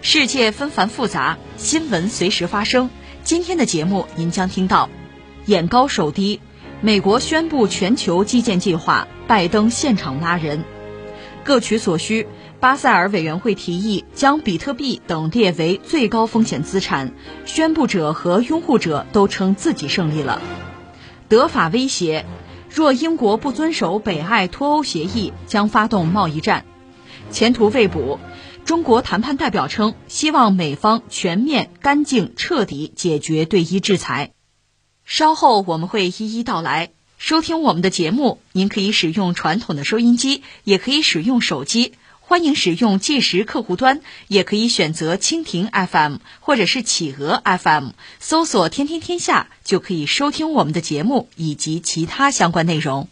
世界纷繁复杂，新闻随时发生。今天的节目您将听到：眼高手低，美国宣布全球基建计划，拜登现场拉人。各取所需，巴塞尔委员会提议将比特币等列为最高风险资产，宣布者和拥护者都称自己胜利了。德法威胁，若英国不遵守北爱脱欧协议，将发动贸易战。前途未卜。中国谈判代表称，希望美方全面、干净、彻底解决对伊制裁。稍后我们会一一道来。收听我们的节目，您可以使用传统的收音机，也可以使用手机。欢迎使用计时客户端，也可以选择蜻蜓 FM 或者是企鹅 FM，搜索“天天天下”就可以收听我们的节目以及其他相关内容。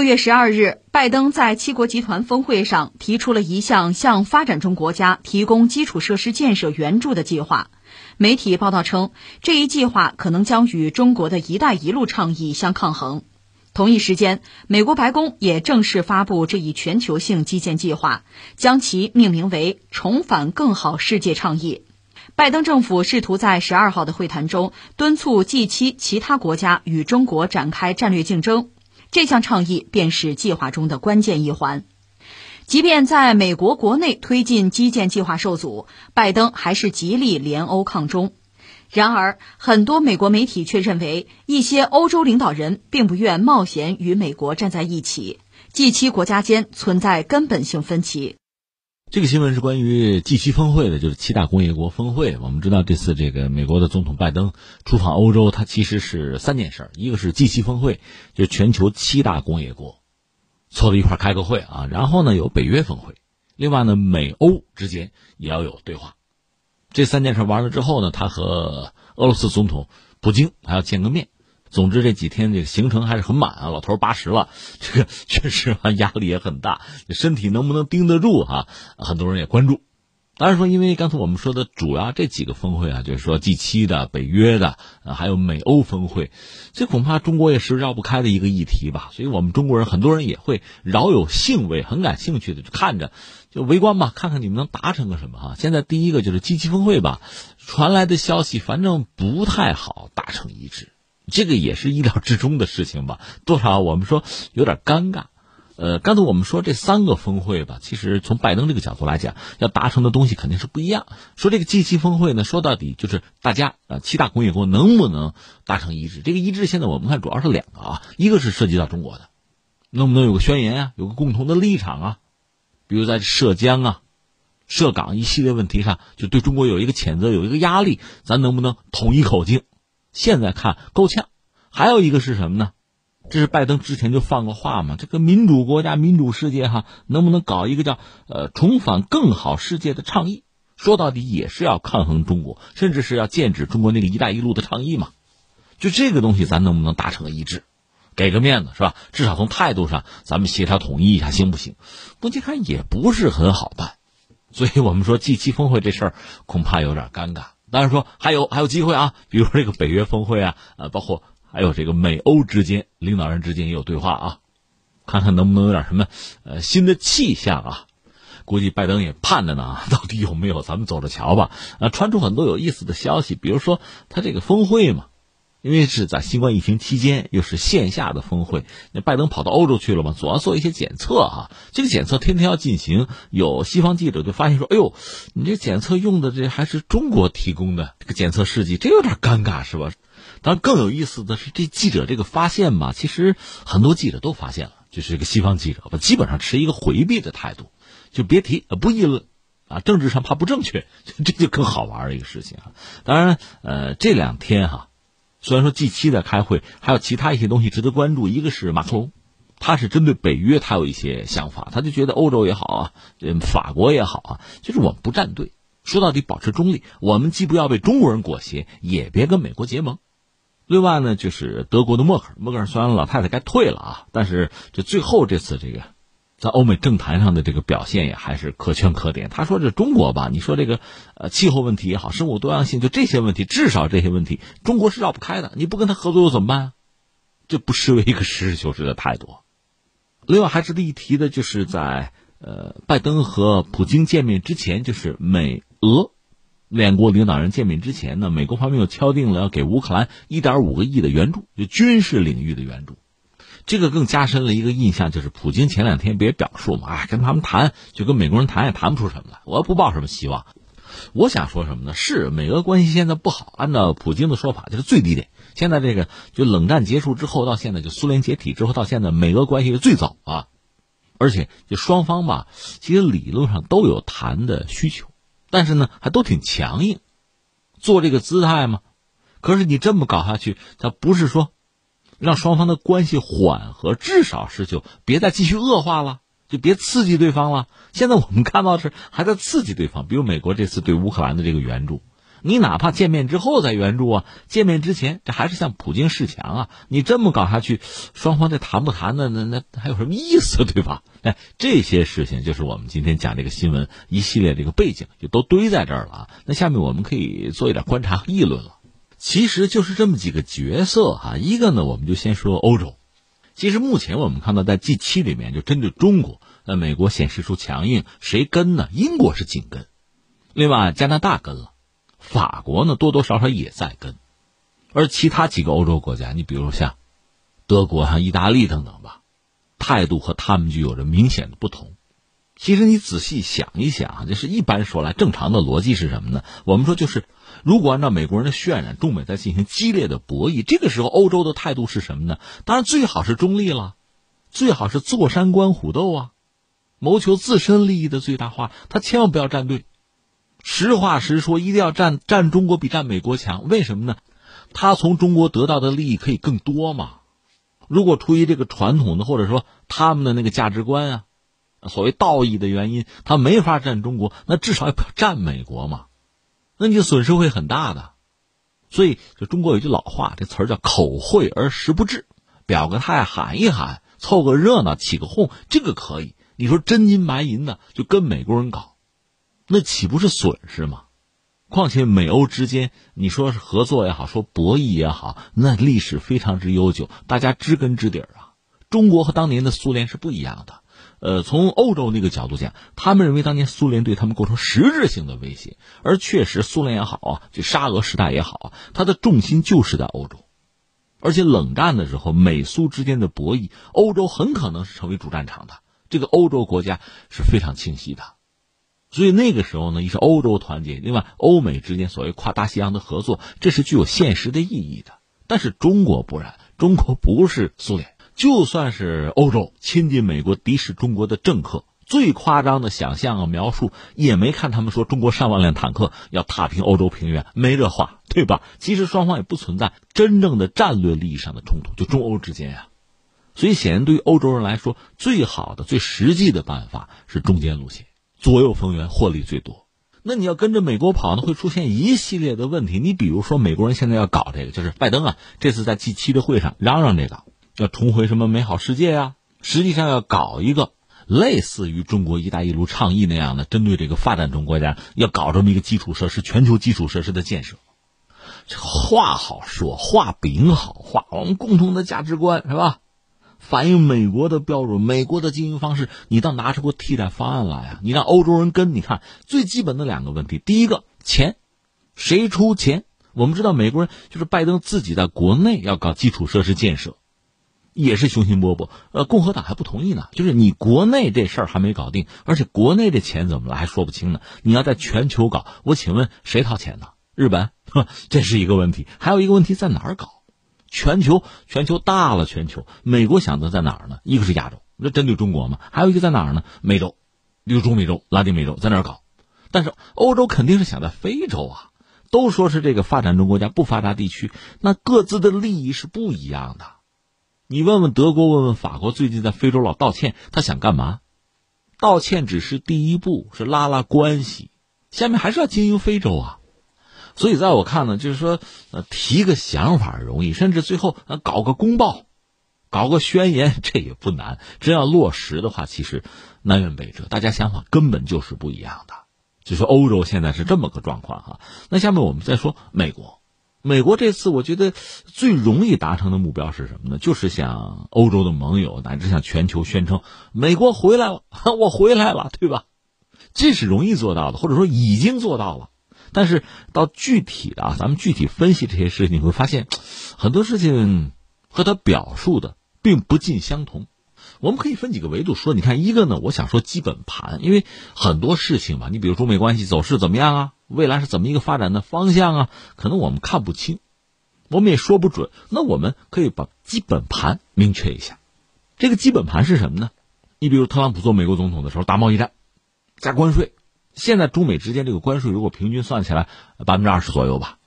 六月十二日，拜登在七国集团峰会上提出了一项向发展中国家提供基础设施建设援助的计划。媒体报道称，这一计划可能将与中国的一带一路倡议相抗衡。同一时间，美国白宫也正式发布这一全球性基建计划，将其命名为“重返更好世界”倡议。拜登政府试图在十二号的会谈中敦促 G 七其他国家与中国展开战略竞争。这项倡议便是计划中的关键一环。即便在美国国内推进基建计划受阻，拜登还是极力联欧抗中。然而，很多美国媒体却认为，一些欧洲领导人并不愿冒险与美国站在一起，G7 国家间存在根本性分歧。这个新闻是关于 G7 峰会的，就是七大工业国峰会。我们知道，这次这个美国的总统拜登出访欧洲，他其实是三件事：一个是 G7 峰会，就全球七大工业国凑到一块开个会啊；然后呢，有北约峰会；另外呢，美欧之间也要有对话。这三件事完了之后呢，他和俄罗斯总统普京还要见个面。总之这几天这个行程还是很满啊，老头八十了，这个确实啊压力也很大，身体能不能盯得住哈？很多人也关注。当然说，因为刚才我们说的主要这几个峰会啊，就是说 G 七的、北约的，还有美欧峰会，这恐怕中国也是绕不开的一个议题吧。所以我们中国人很多人也会饶有兴味，很感兴趣的就看着，就围观吧，看看你们能达成个什么哈。现在第一个就是 G 七峰会吧，传来的消息反正不太好达成一致。这个也是意料之中的事情吧，多少我们说有点尴尬。呃，刚才我们说这三个峰会吧，其实从拜登这个角度来讲，要达成的东西肯定是不一样。说这个 G7 峰会呢，说到底就是大家啊，七大工业国能不能达成一致？这个一致现在我们看主要是两个啊，一个是涉及到中国的，能不能有个宣言啊，有个共同的立场啊？比如在涉疆啊、涉港一系列问题上，就对中国有一个谴责，有一个压力，咱能不能统一口径？现在看够呛，还有一个是什么呢？这是拜登之前就放过话嘛？这个民主国家、民主世界哈，能不能搞一个叫呃重返更好世界的倡议？说到底也是要抗衡中国，甚至是要剑指中国那个“一带一路”的倡议嘛？就这个东西，咱能不能达成一致？给个面子是吧？至少从态度上，咱们协调统一一下行不行？目前看也不是很好办，所以我们说 G7 峰会这事儿恐怕有点尴尬。当然说还有还有机会啊，比如这个北约峰会啊，呃，包括还有这个美欧之间领导人之间也有对话啊，看看能不能有点什么呃新的气象啊。估计拜登也盼着呢，到底有没有？咱们走着瞧吧。啊，传出很多有意思的消息，比如说他这个峰会嘛。因为是在新冠疫情期间，又是线下的峰会，那拜登跑到欧洲去了嘛，总要做一些检测哈。这个检测天天要进行，有西方记者就发现说：“哎呦，你这检测用的这还是中国提供的这个检测试剂，这有点尴尬是吧？当然，更有意思的是，这记者这个发现吧，其实很多记者都发现了，就是这个西方记者吧，基本上持一个回避的态度，就别提，不议论，啊，政治上怕不正确，这就更好玩的一个事情啊。当然，呃，这两天哈，虽然说 G 七在开会，还有其他一些东西值得关注，一个是马克龙，他是针对北约，他有一些想法，他就觉得欧洲也好啊，法国也好啊，就是我们不站队，说到底保持中立，我们既不要被中国人裹挟，也别跟美国结盟。另外呢，就是德国的默克尔，默克尔虽然老太太该退了啊，但是这最后这次这个在欧美政坛上的这个表现也还是可圈可点。他说这中国吧，你说这个呃气候问题也好，生物多样性就这些问题，至少这些问题中国是绕不开的。你不跟他合作又怎么办？这不失为一个实事求是的态度。另外还值得一提的就是在呃拜登和普京见面之前，就是美俄。两国领导人见面之前呢，美国方面又敲定了要给乌克兰一点五个亿的援助，就军事领域的援助。这个更加深了一个印象，就是普京前两天不也表述嘛，啊，跟他们谈就跟美国人谈也谈不出什么来，我不抱什么希望。我想说什么呢？是美俄关系现在不好，按照普京的说法就是最低点。现在这个就冷战结束之后到现在，就苏联解体之后到现在，美俄关系是最早啊。而且就双方吧，其实理论上都有谈的需求。但是呢，还都挺强硬，做这个姿态嘛。可是你这么搞下去，他不是说让双方的关系缓和，至少是就别再继续恶化了，就别刺激对方了。现在我们看到是还在刺激对方，比如美国这次对乌克兰的这个援助。你哪怕见面之后再援助啊，见面之前这还是向普京示强啊！你这么搞下去，双方这谈不谈的那那还有什么意思，对吧？哎，这些事情就是我们今天讲这个新闻一系列这个背景，就都堆在这儿了啊。那下面我们可以做一点观察和议论了。其实就是这么几个角色哈，一个呢，我们就先说欧洲。其实目前我们看到在 G 七里面，就针对中国，那美国显示出强硬，谁跟呢？英国是紧跟，另外加拿大跟了。法国呢，多多少少也在跟，而其他几个欧洲国家，你比如像德国、像意大利等等吧，态度和他们就有着明显的不同。其实你仔细想一想，就是一般说来，正常的逻辑是什么呢？我们说就是，如果按照美国人的渲染，中美在进行激烈的博弈，这个时候欧洲的态度是什么呢？当然最好是中立了，最好是坐山观虎斗啊，谋求自身利益的最大化，他千万不要站队。实话实说，一定要站站中国比站美国强。为什么呢？他从中国得到的利益可以更多嘛？如果出于这个传统的或者说他们的那个价值观啊，所谓道义的原因，他没法占中国，那至少要占美国嘛？那你损失会很大的。所以，就中国有句老话，这词儿叫“口惠而实不至”，表个态，喊一喊，凑个热闹，起个哄，这个可以。你说真金白银的，就跟美国人搞。那岂不是损失吗？况且美欧之间，你说是合作也好，说博弈也好，那历史非常之悠久，大家知根知底儿啊。中国和当年的苏联是不一样的。呃，从欧洲那个角度讲，他们认为当年苏联对他们构成实质性的威胁，而确实苏联也好啊，就沙俄时代也好啊，它的重心就是在欧洲，而且冷战的时候，美苏之间的博弈，欧洲很可能是成为主战场的。这个欧洲国家是非常清晰的。所以那个时候呢，一是欧洲团结，另外欧美之间所谓跨大西洋的合作，这是具有现实的意义的。但是中国不然，中国不是苏联，就算是欧洲亲近美国、敌视中国的政客，最夸张的想象和描述，也没看他们说中国上万辆坦克要踏平欧洲平原，没这话，对吧？其实双方也不存在真正的战略利益上的冲突，就中欧之间呀。所以显然，对于欧洲人来说，最好的、最实际的办法是中间路线。左右逢源，获利最多。那你要跟着美国跑呢，会出现一系列的问题。你比如说，美国人现在要搞这个，就是拜登啊，这次在 G 七的会上嚷嚷这个，要重回什么美好世界呀？实际上要搞一个类似于中国“一带一路”倡议那样的，针对这个发展中国家，要搞这么一个基础设施、全球基础设施的建设。这话好说，画饼好画，我们共同的价值观是吧？反映美国的标准，美国的经营方式，你倒拿出个替代方案来啊！你让欧洲人跟，你看最基本的两个问题：第一个，钱，谁出钱？我们知道美国人就是拜登自己在国内要搞基础设施建设，也是雄心勃勃。呃，共和党还不同意呢，就是你国内这事儿还没搞定，而且国内这钱怎么了还说不清呢。你要在全球搞，我请问谁掏钱呢？日本？这是一个问题。还有一个问题在哪儿搞？全球，全球大了，全球。美国想的在哪儿呢？一个是亚洲，这针对中国嘛；还有一个在哪儿呢？美洲，比如中美洲、拉丁美洲，在哪儿搞？但是欧洲肯定是想在非洲啊。都说是这个发展中国家、不发达地区，那各自的利益是不一样的。你问问德国，问问法国，最近在非洲老道歉，他想干嘛？道歉只是第一步，是拉拉关系，下面还是要经营非洲啊。所以，在我看呢，就是说，呃，提个想法容易，甚至最后呃搞个公报，搞个宣言，这也不难。真要落实的话，其实南辕北辙，大家想法根本就是不一样的。就说欧洲现在是这么个状况哈。那下面我们再说美国，美国这次我觉得最容易达成的目标是什么呢？就是向欧洲的盟友乃至向全球宣称，美国回来了，我回来了，对吧？这是容易做到的，或者说已经做到了。但是到具体的啊，咱们具体分析这些事情，你会发现很多事情和他表述的并不尽相同。我们可以分几个维度说，你看一个呢，我想说基本盘，因为很多事情嘛，你比如中美关系走势怎么样啊，未来是怎么一个发展的方向啊，可能我们看不清，我们也说不准。那我们可以把基本盘明确一下。这个基本盘是什么呢？你比如特朗普做美国总统的时候，打贸易战，加关税。现在中美之间这个关税如果平均算起来百分之二十左右吧。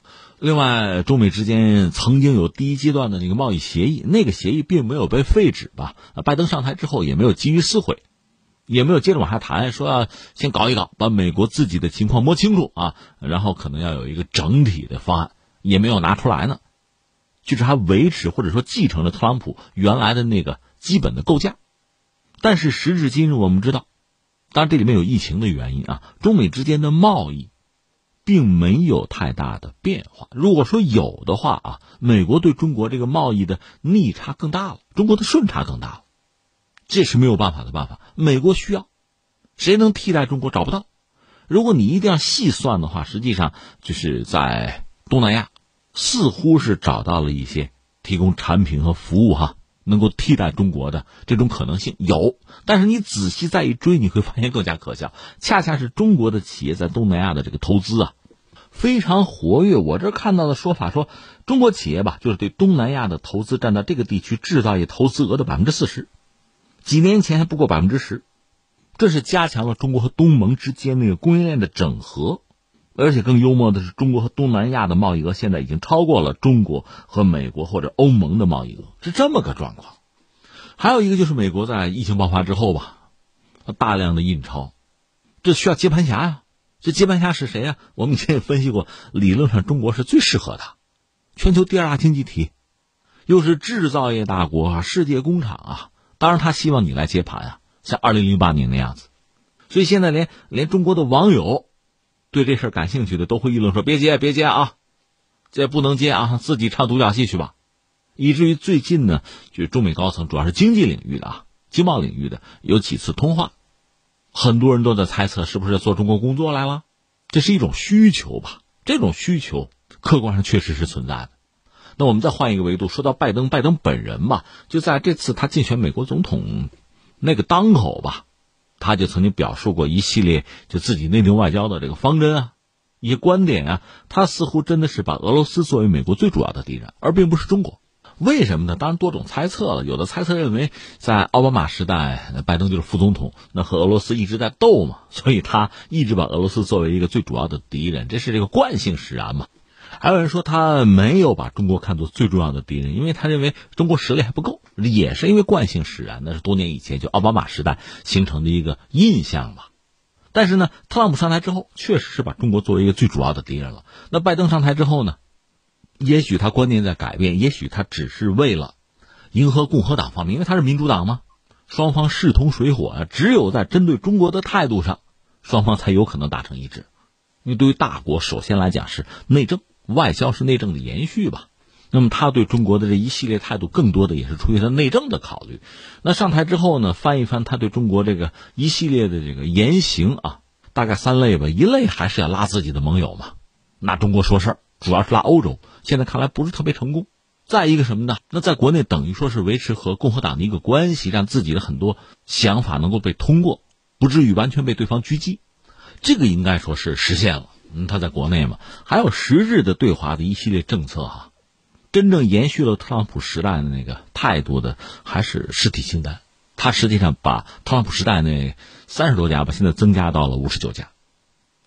另外，中美之间曾经有第一阶段的那个贸易协议，那个协议并没有被废止吧？拜登上台之后也没有急于撕毁，也没有接着往下谈，说要先搞一搞，把美国自己的情况摸清楚啊，然后可能要有一个整体的方案，也没有拿出来呢。就是还维持或者说继承了特朗普原来的那个基本的构架，但是时至今日，我们知道。当然，这里面有疫情的原因啊。中美之间的贸易，并没有太大的变化。如果说有的话啊，美国对中国这个贸易的逆差更大了，中国的顺差更大了，这是没有办法的办法。美国需要，谁能替代中国？找不到。如果你一定要细算的话，实际上就是在东南亚，似乎是找到了一些提供产品和服务哈。能够替代中国的这种可能性有，但是你仔细再一追，你会发现更加可笑。恰恰是中国的企业在东南亚的这个投资啊，非常活跃。我这看到的说法说，中国企业吧，就是对东南亚的投资占到这个地区制造业投资额的百分之四十，几年前还不过百分之十。这是加强了中国和东盟之间那个供应链的整合。而且更幽默的是，中国和东南亚的贸易额现在已经超过了中国和美国或者欧盟的贸易额，是这么个状况。还有一个就是美国在疫情爆发之后吧，大量的印钞，这需要接盘侠呀。这接盘侠是谁呀？我们以前也分析过，理论上中国是最适合的，全球第二大经济体，又是制造业大国啊，世界工厂啊。当然，他希望你来接盘啊，像二零零八年那样子。所以现在连连中国的网友。对这事儿感兴趣的都会议论说：“别接，别接啊，这不能接啊，自己唱独角戏去吧。”以至于最近呢，就中美高层，主要是经济领域的啊，经贸领域的有几次通话，很多人都在猜测是不是做中国工作来了。这是一种需求吧？这种需求客观上确实是存在的。那我们再换一个维度，说到拜登，拜登本人吧，就在这次他竞选美国总统那个当口吧。他就曾经表述过一系列就自己内定外交的这个方针啊，一些观点啊，他似乎真的是把俄罗斯作为美国最主要的敌人，而并不是中国。为什么呢？当然多种猜测了。有的猜测认为，在奥巴马时代，拜登就是副总统，那和俄罗斯一直在斗嘛，所以他一直把俄罗斯作为一个最主要的敌人，这是这个惯性使然嘛。还有人说他没有把中国看作最重要的敌人，因为他认为中国实力还不够，也是因为惯性使然。那是多年以前就奥巴马时代形成的一个印象吧。但是呢，特朗普上台之后，确实是把中国作为一个最主要的敌人了。那拜登上台之后呢，也许他观念在改变，也许他只是为了迎合共和党方面，因为他是民主党嘛，双方势同水火啊。只有在针对中国的态度上，双方才有可能达成一致。因为对于大国，首先来讲是内政。外交是内政的延续吧，那么他对中国的这一系列态度，更多的也是出于他内政的考虑。那上台之后呢，翻一翻他对中国这个一系列的这个言行啊，大概三类吧。一类还是要拉自己的盟友嘛，拿中国说事儿，主要是拉欧洲。现在看来不是特别成功。再一个什么呢？那在国内等于说是维持和共和党的一个关系，让自己的很多想法能够被通过，不至于完全被对方狙击。这个应该说是实现了。嗯，他在国内嘛，还有实质的对华的一系列政策哈，真正延续了特朗普时代的那个态度的，还是实体清单。他实际上把特朗普时代那三十多家吧，现在增加到了五十九家。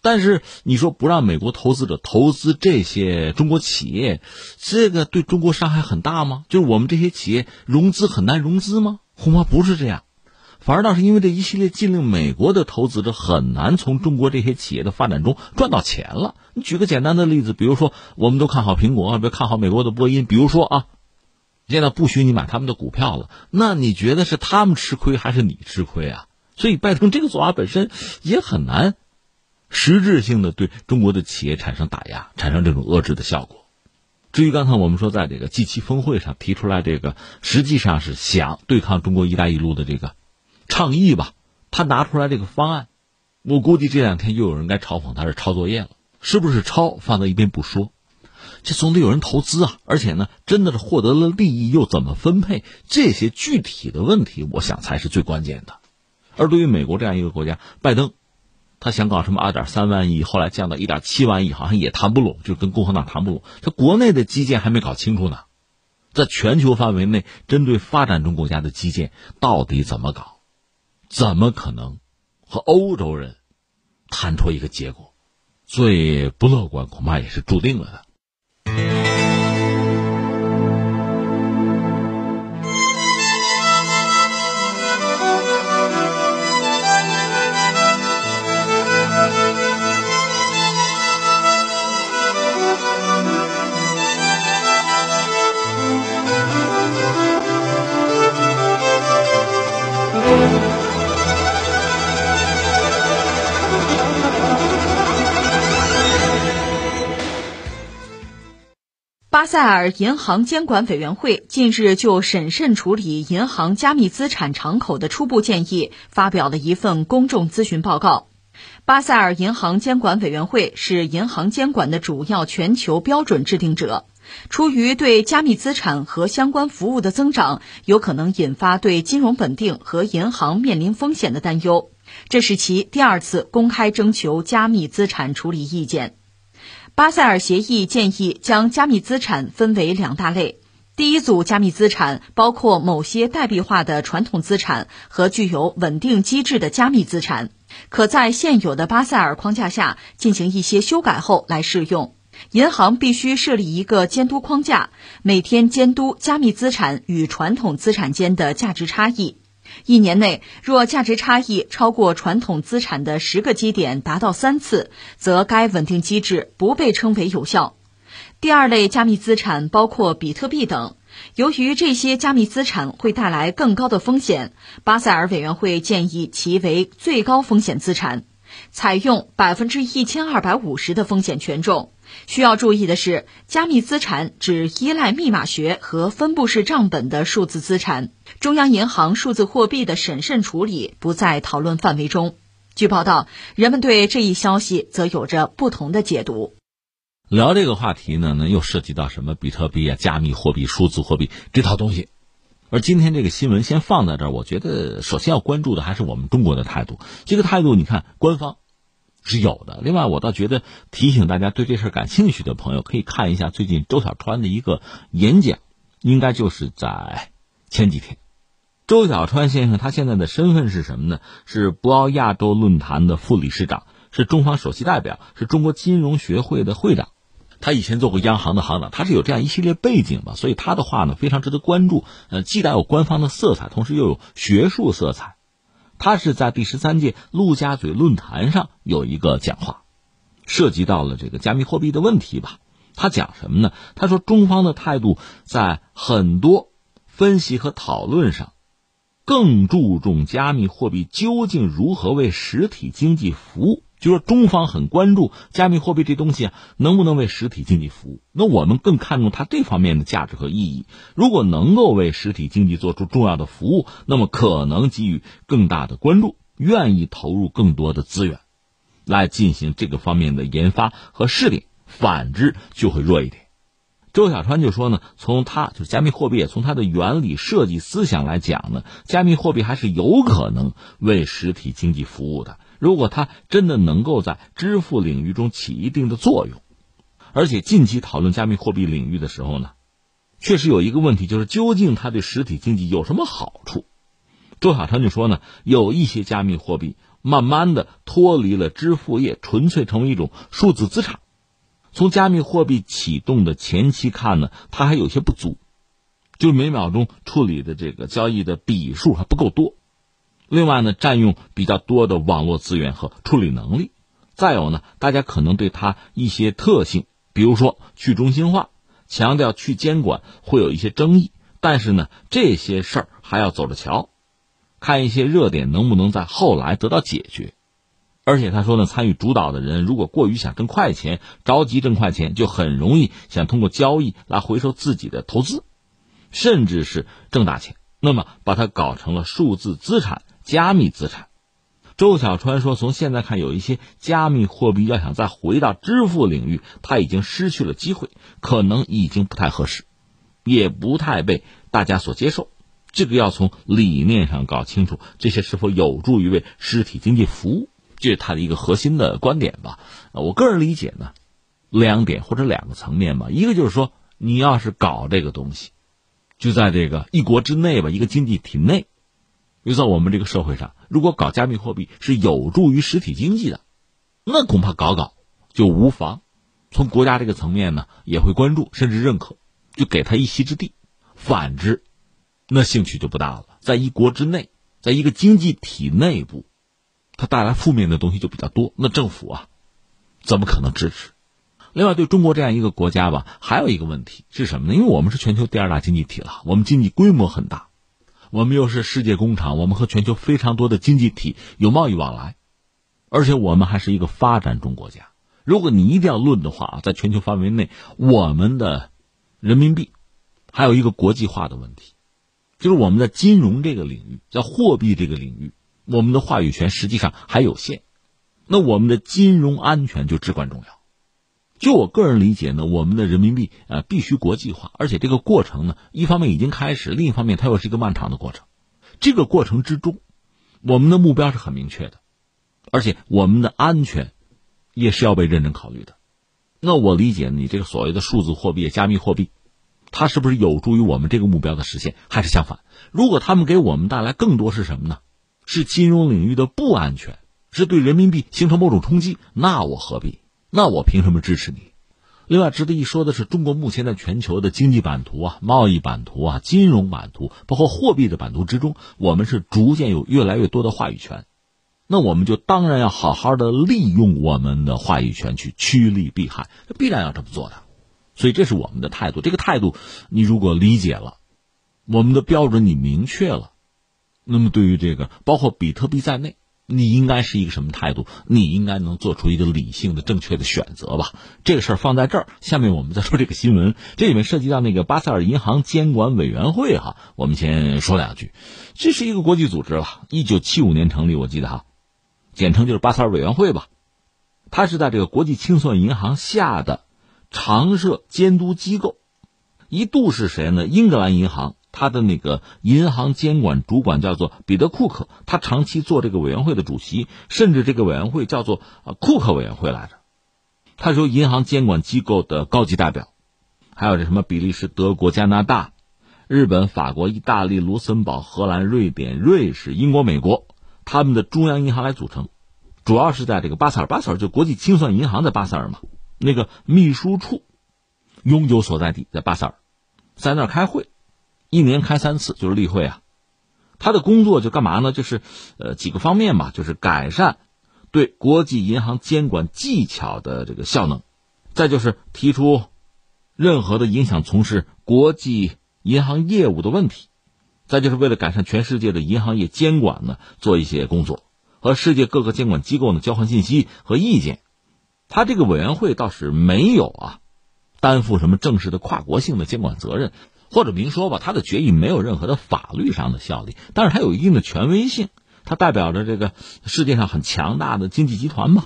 但是你说不让美国投资者投资这些中国企业，这个对中国伤害很大吗？就是我们这些企业融资很难融资吗？恐怕不是这样，反而倒是因为这一系列禁令，美国的投资者很难从中国这些企业的发展中赚到钱了。你举个简单的例子，比如说我们都看好苹果，别看好美国的波音，比如说啊，现在不许你买他们的股票了，那你觉得是他们吃亏还是你吃亏啊？所以拜登这个做法本身也很难。实质性的对中国的企业产生打压，产生这种遏制的效果。至于刚才我们说，在这个 G7 峰会上提出来这个，实际上是想对抗中国“一带一路”的这个倡议吧？他拿出来这个方案，我估计这两天又有人该嘲讽他是抄作业了。是不是抄？放在一边不说，这总得有人投资啊！而且呢，真的是获得了利益又怎么分配？这些具体的问题，我想才是最关键的。而对于美国这样一个国家，拜登。他想搞什么二点三万亿，后来降到一点七万亿，好像也谈不拢，就跟共和党谈不拢。他国内的基建还没搞清楚呢，在全球范围内，针对发展中国家的基建到底怎么搞，怎么可能和欧洲人谈出一个结果？最不乐观，恐怕也是注定了的。巴塞尔银行监管委员会近日就审慎处理银行加密资产敞口的初步建议发表了一份公众咨询报告。巴塞尔银行监管委员会是银行监管的主要全球标准制定者。出于对加密资产和相关服务的增长有可能引发对金融稳定和银行面临风险的担忧，这是其第二次公开征求加密资产处理意见。巴塞尔协议建议将加密资产分为两大类。第一组加密资产包括某些代币化的传统资产和具有稳定机制的加密资产，可在现有的巴塞尔框架下进行一些修改后来适用。银行必须设立一个监督框架，每天监督加密资产与传统资产间的价值差异。一年内，若价值差异超过传统资产的十个基点达到三次，则该稳定机制不被称为有效。第二类加密资产包括比特币等，由于这些加密资产会带来更高的风险，巴塞尔委员会建议其为最高风险资产，采用百分之一千二百五十的风险权重。需要注意的是，加密资产只依赖密码学和分布式账本的数字资产，中央银行数字货币的审慎处理不在讨论范围中。据报道，人们对这一消息则有着不同的解读。聊这个话题呢，那又涉及到什么比特币啊、加密货币、数字货币这套东西。而今天这个新闻先放在这儿，我觉得首先要关注的还是我们中国的态度。这个态度，你看官方。是有的。另外，我倒觉得提醒大家，对这事儿感兴趣的朋友可以看一下最近周小川的一个演讲，应该就是在前几天。周小川先生他现在的身份是什么呢？是博鳌亚洲论坛的副理事长，是中方首席代表，是中国金融学会的会长。他以前做过央行的行长，他是有这样一系列背景吧，所以他的话呢非常值得关注。呃，既带有官方的色彩，同时又有学术色彩。他是在第十三届陆家嘴论坛上有一个讲话，涉及到了这个加密货币的问题吧。他讲什么呢？他说中方的态度在很多分析和讨论上，更注重加密货币究竟如何为实体经济服务。就说中方很关注加密货币这东西啊，能不能为实体经济服务？那我们更看重它这方面的价值和意义。如果能够为实体经济做出重要的服务，那么可能给予更大的关注，愿意投入更多的资源，来进行这个方面的研发和试点。反之就会弱一点。周小川就说呢，从他就是加密货币，从它的原理、设计、思想来讲呢，加密货币还是有可能为实体经济服务的。如果它真的能够在支付领域中起一定的作用，而且近期讨论加密货币领域的时候呢，确实有一个问题，就是究竟它对实体经济有什么好处？周小川就说呢，有一些加密货币慢慢的脱离了支付业，纯粹成为一种数字资产。从加密货币启动的前期看呢，它还有些不足，就每秒钟处理的这个交易的笔数还不够多。另外呢，占用比较多的网络资源和处理能力。再有呢，大家可能对它一些特性，比如说去中心化。强调去监管会有一些争议，但是呢，这些事儿还要走着瞧，看一些热点能不能在后来得到解决。而且他说呢，参与主导的人如果过于想挣快钱，着急挣快钱，就很容易想通过交易来回收自己的投资，甚至是挣大钱。那么把它搞成了数字资产、加密资产。周小川说：“从现在看，有一些加密货币要想再回到支付领域，它已经失去了机会，可能已经不太合适，也不太被大家所接受。这个要从理念上搞清楚，这些是否有助于为实体经济服务，这是他的一个核心的观点吧。我个人理解呢，两点或者两个层面吧。一个就是说，你要是搞这个东西，就在这个一国之内吧，一个经济体内。”就在我们这个社会上，如果搞加密货币是有助于实体经济的，那恐怕搞搞就无妨。从国家这个层面呢，也会关注甚至认可，就给他一席之地。反之，那兴趣就不大了。在一国之内，在一个经济体内部，它带来负面的东西就比较多。那政府啊，怎么可能支持？另外，对中国这样一个国家吧，还有一个问题是什么呢？因为我们是全球第二大经济体了，我们经济规模很大。我们又是世界工厂，我们和全球非常多的经济体有贸易往来，而且我们还是一个发展中国家。如果你一定要论的话啊，在全球范围内，我们的人民币还有一个国际化的问题，就是我们在金融这个领域，在货币这个领域，我们的话语权实际上还有限。那我们的金融安全就至关重要。就我个人理解呢，我们的人民币呃必须国际化，而且这个过程呢，一方面已经开始，另一方面它又是一个漫长的过程。这个过程之中，我们的目标是很明确的，而且我们的安全也是要被认真考虑的。那我理解你这个所谓的数字货币、加密货币，它是不是有助于我们这个目标的实现？还是相反？如果他们给我们带来更多是什么呢？是金融领域的不安全，是对人民币形成某种冲击？那我何必？那我凭什么支持你？另外，值得一说的是，中国目前在全球的经济版图啊、贸易版图啊、金融版图，包括货币的版图之中，我们是逐渐有越来越多的话语权。那我们就当然要好好的利用我们的话语权去趋利避害，必然要这么做的。所以，这是我们的态度。这个态度，你如果理解了，我们的标准你明确了，那么对于这个，包括比特币在内。你应该是一个什么态度？你应该能做出一个理性的、正确的选择吧。这个事儿放在这儿，下面我们再说这个新闻。这里面涉及到那个巴塞尔银行监管委员会哈，我们先说两句。这是一个国际组织了，一九七五年成立，我记得哈，简称就是巴塞尔委员会吧。它是在这个国际清算银行下的常设监督机构，一度是谁呢？英格兰银行。他的那个银行监管主管叫做彼得·库克，他长期做这个委员会的主席，甚至这个委员会叫做呃库克委员会来着。他是由银行监管机构的高级代表，还有这什么比利时、德国、加拿大、日本、法国、意大利、卢森堡、荷兰、瑞典、瑞士、英国、美国他们的中央银行来组成，主要是在这个巴塞尔，巴塞尔就国际清算银行在巴塞尔嘛，那个秘书处永久所在地在巴塞尔，在那开会。一年开三次，就是例会啊。他的工作就干嘛呢？就是呃几个方面吧，就是改善对国际银行监管技巧的这个效能，再就是提出任何的影响从事国际银行业务的问题，再就是为了改善全世界的银行业监管呢，做一些工作，和世界各个监管机构呢交换信息和意见。他这个委员会倒是没有啊，担负什么正式的跨国性的监管责任。或者明说吧，他的决议没有任何的法律上的效力，但是它有一定的权威性，它代表着这个世界上很强大的经济集团嘛，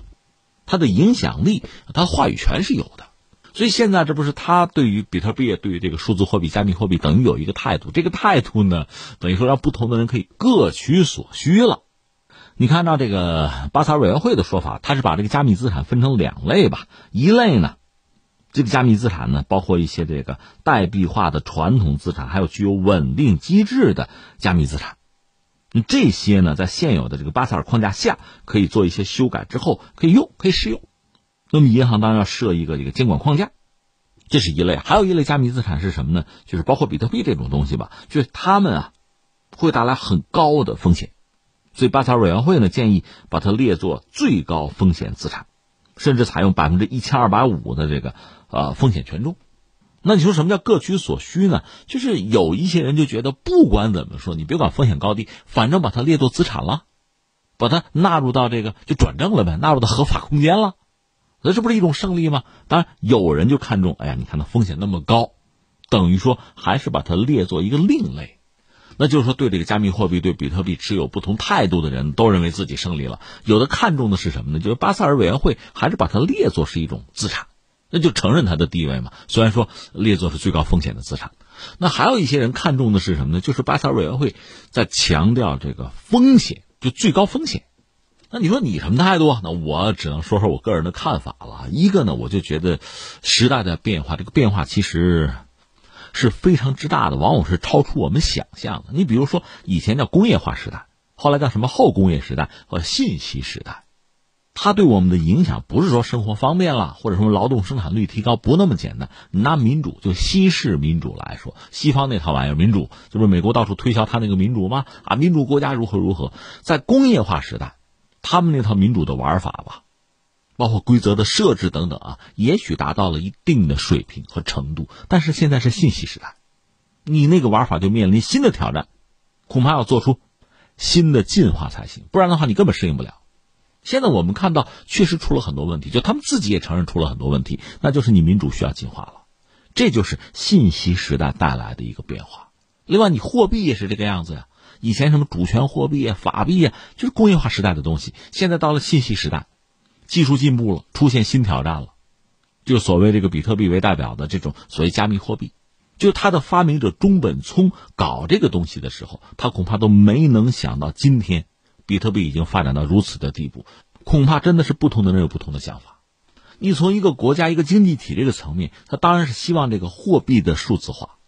它的影响力，它话语权是有的。所以现在这不是他对于比特币、对于这个数字货币、加密货币等于有一个态度，这个态度呢，等于说让不同的人可以各取所需了。你看到这个巴萨委员会的说法，他是把这个加密资产分成两类吧，一类呢。这个加密资产呢，包括一些这个代币化的传统资产，还有具有稳定机制的加密资产。这些呢，在现有的这个巴塞尔框架下，可以做一些修改之后可以用，可以适用。那么银行当然要设一个这个监管框架，这是一类。还有一类加密资产是什么呢？就是包括比特币这种东西吧，就是他们啊，会带来很高的风险，所以巴塞尔委员会呢建议把它列作最高风险资产，甚至采用百分之一千二百五的这个呃风险权重。那你说什么叫各取所需呢？就是有一些人就觉得，不管怎么说，你别管风险高低，反正把它列作资产了，把它纳入到这个就转正了呗，纳入到合法空间了，那这不是一种胜利吗？当然，有人就看中，哎呀，你看它风险那么高，等于说还是把它列作一个另类，那就是说对这个加密货币、对比特币持有不同态度的人都认为自己胜利了。有的看重的是什么呢？就是巴塞尔委员会还是把它列作是一种资产。那就承认它的地位嘛。虽然说列作是最高风险的资产，那还有一些人看重的是什么呢？就是巴塞尔委员会在强调这个风险，就最高风险。那你说你什么态度？那我只能说说我个人的看法了。一个呢，我就觉得时代的变化，这个变化其实是非常之大的，往往是超出我们想象的。你比如说，以前叫工业化时代，后来叫什么后工业时代和信息时代。它对我们的影响不是说生活方便了，或者说劳动生产率提高，不那么简单。拿民主就西式民主来说，西方那套玩意儿民主，就是美国到处推销他那个民主吗？啊，民主国家如何如何？在工业化时代，他们那套民主的玩法吧，包括规则的设置等等啊，也许达到了一定的水平和程度。但是现在是信息时代，你那个玩法就面临新的挑战，恐怕要做出新的进化才行，不然的话你根本适应不了。现在我们看到，确实出了很多问题，就他们自己也承认出了很多问题，那就是你民主需要进化了，这就是信息时代带来的一个变化。另外，你货币也是这个样子呀，以前什么主权货币啊、法币啊，就是工业化时代的东西，现在到了信息时代，技术进步了，出现新挑战了，就所谓这个比特币为代表的这种所谓加密货币，就它的发明者中本聪搞这个东西的时候，他恐怕都没能想到今天。比特币已经发展到如此的地步，恐怕真的是不同的人有不同的想法。你从一个国家、一个经济体这个层面，他当然是希望这个货币的数字化，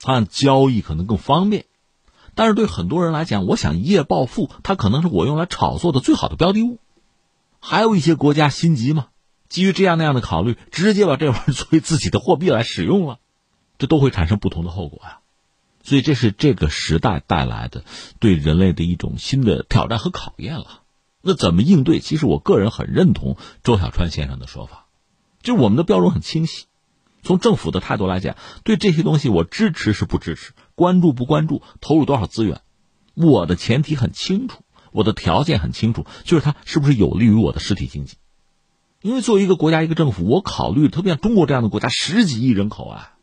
它交易可能更方便。但是对很多人来讲，我想一夜暴富，它可能是我用来炒作的最好的标的物。还有一些国家心急嘛，基于这样那样的考虑，直接把这玩意儿作为自己的货币来使用了，这都会产生不同的后果呀。所以这是这个时代带来的对人类的一种新的挑战和考验了。那怎么应对？其实我个人很认同周小川先生的说法，就我们的标准很清晰。从政府的态度来讲，对这些东西我支持是不支持，关注不关注，投入多少资源，我的前提很清楚，我的条件很清楚，就是它是不是有利于我的实体经济。因为作为一个国家一个政府，我考虑，特别像中国这样的国家，十几亿人口啊。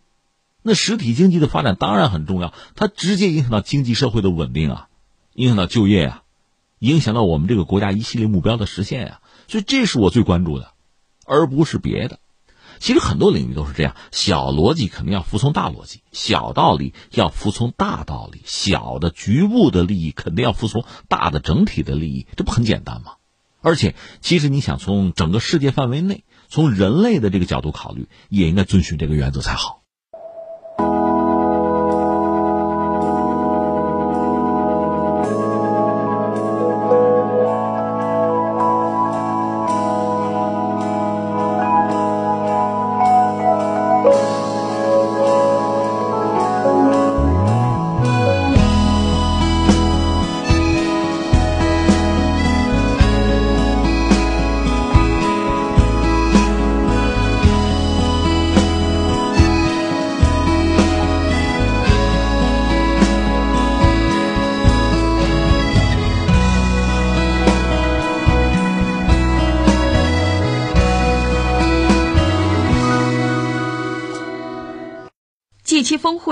那实体经济的发展当然很重要，它直接影响到经济社会的稳定啊，影响到就业啊，影响到我们这个国家一系列目标的实现呀。所以这是我最关注的，而不是别的。其实很多领域都是这样，小逻辑肯定要服从大逻辑，小道理要服从大道理，小的局部的利益肯定要服从大的整体的利益，这不很简单吗？而且，其实你想从整个世界范围内，从人类的这个角度考虑，也应该遵循这个原则才好。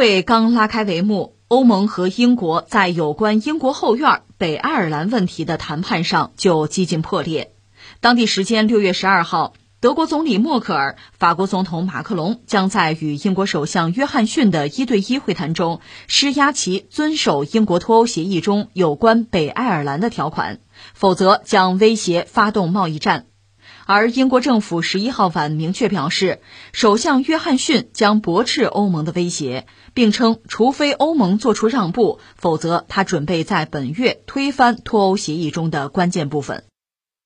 会刚拉开帷幕，欧盟和英国在有关英国后院北爱尔兰问题的谈判上就几近破裂。当地时间六月十二号，德国总理默克尔、法国总统马克龙将在与英国首相约翰逊的一对一会谈中施压其遵守英国脱欧协议中有关北爱尔兰的条款，否则将威胁发动贸易战。而英国政府十一号晚明确表示，首相约翰逊将驳斥欧盟的威胁，并称，除非欧盟做出让步，否则他准备在本月推翻脱欧协议中的关键部分。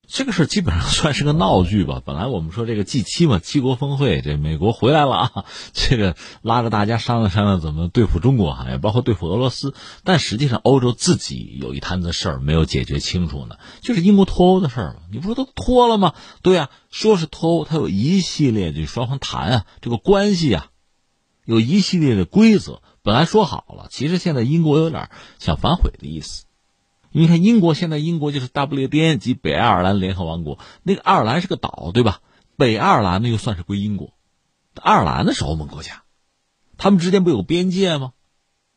这个事基本上 算是个闹剧吧。本来我们说这个 G 七嘛，七国峰会，这美国回来了啊，这个拉着大家商量商量怎么对付中国哈，也包括对付俄罗斯。但实际上，欧洲自己有一摊子事儿没有解决清楚呢，就是英国脱欧的事儿嘛。你不说都脱了吗？对呀，说是脱欧，它有一系列就双方谈啊，这个关系啊，有一系列的规则。本来说好了，其实现在英国有点想反悔的意思。你看，英国现在英国就是大不列颠及北爱尔兰联合王国，那个爱尔兰是个岛，对吧？北爱尔兰呢又算是归英国，爱尔兰的是欧盟国家，他们之间不有边界吗？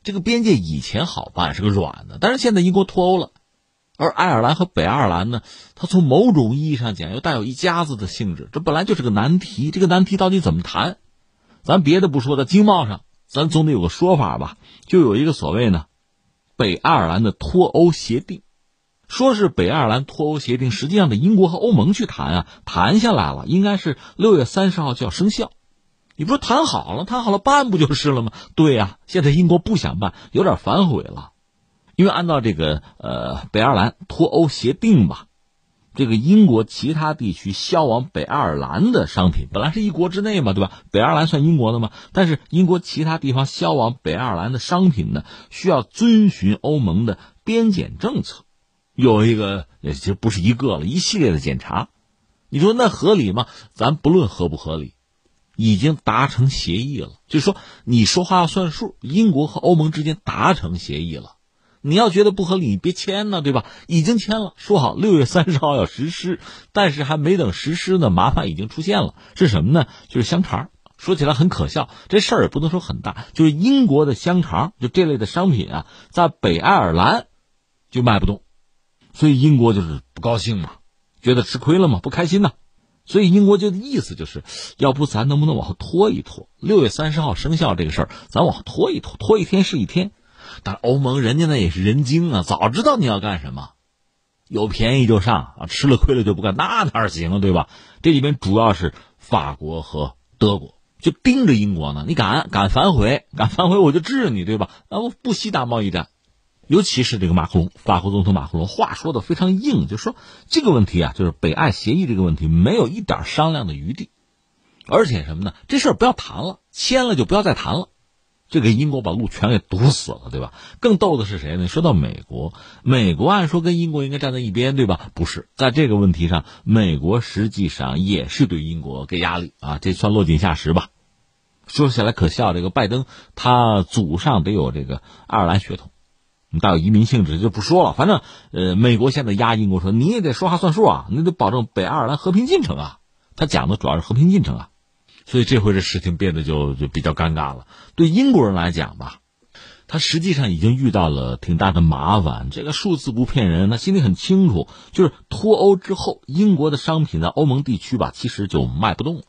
这个边界以前好办，是个软的，但是现在英国脱欧了，而爱尔兰和北爱尔兰呢，它从某种意义上讲又带有一家子的性质，这本来就是个难题。这个难题到底怎么谈？咱别的不说，在经贸上，咱总得有个说法吧？就有一个所谓呢。北爱尔兰的脱欧协定，说是北爱尔兰脱欧协定，实际上的英国和欧盟去谈啊，谈下来了，应该是六月三十号就要生效。你不是谈好了，谈好了办不就是了吗？对呀，现在英国不想办，有点反悔了，因为按照这个呃北爱尔兰脱欧协定吧。这个英国其他地区销往北爱尔兰的商品，本来是一国之内嘛，对吧？北爱尔兰算英国的嘛？但是英国其他地方销往北爱尔兰的商品呢，需要遵循欧盟的边检政策，有一个也就不是一个了，一系列的检查。你说那合理吗？咱不论合不合理，已经达成协议了，就是说你说话要算数。英国和欧盟之间达成协议了。你要觉得不合理，你别签呢，对吧？已经签了，说好六月三十号要实施，但是还没等实施呢，麻烦已经出现了。是什么呢？就是香肠。说起来很可笑，这事儿也不能说很大，就是英国的香肠，就这类的商品啊，在北爱尔兰就卖不动，所以英国就是不高兴嘛，觉得吃亏了嘛，不开心呐。所以英国就的意思就是，要不咱能不能往后拖一拖？六月三十号生效这个事儿，咱往后拖一拖，拖一天是一天。但欧盟人家那也是人精啊，早知道你要干什么，有便宜就上啊，吃了亏了就不干，那哪行啊对吧？这里边主要是法国和德国就盯着英国呢，你敢敢反悔，敢反悔我就治你，对吧？啊，我不惜打贸易战，尤其是这个马克龙，法国总统马克龙话说的非常硬，就说这个问题啊，就是北爱协议这个问题没有一点商量的余地，而且什么呢？这事儿不要谈了，签了就不要再谈了。这给英国把路全给堵死了，对吧？更逗的是谁呢？说到美国，美国按说跟英国应该站在一边，对吧？不是，在这个问题上，美国实际上也是对英国给压力啊，这算落井下石吧。说起来可笑，这个拜登他祖上得有这个爱尔兰血统，带有移民性质就不说了。反正呃，美国现在压英国说你也得说话算数啊，你得保证北爱尔兰和平进程啊。他讲的主要是和平进程啊。所以这回这事情变得就就比较尴尬了。对英国人来讲吧，他实际上已经遇到了挺大的麻烦。这个数字不骗人，他心里很清楚，就是脱欧之后，英国的商品在欧盟地区吧，其实就卖不动了。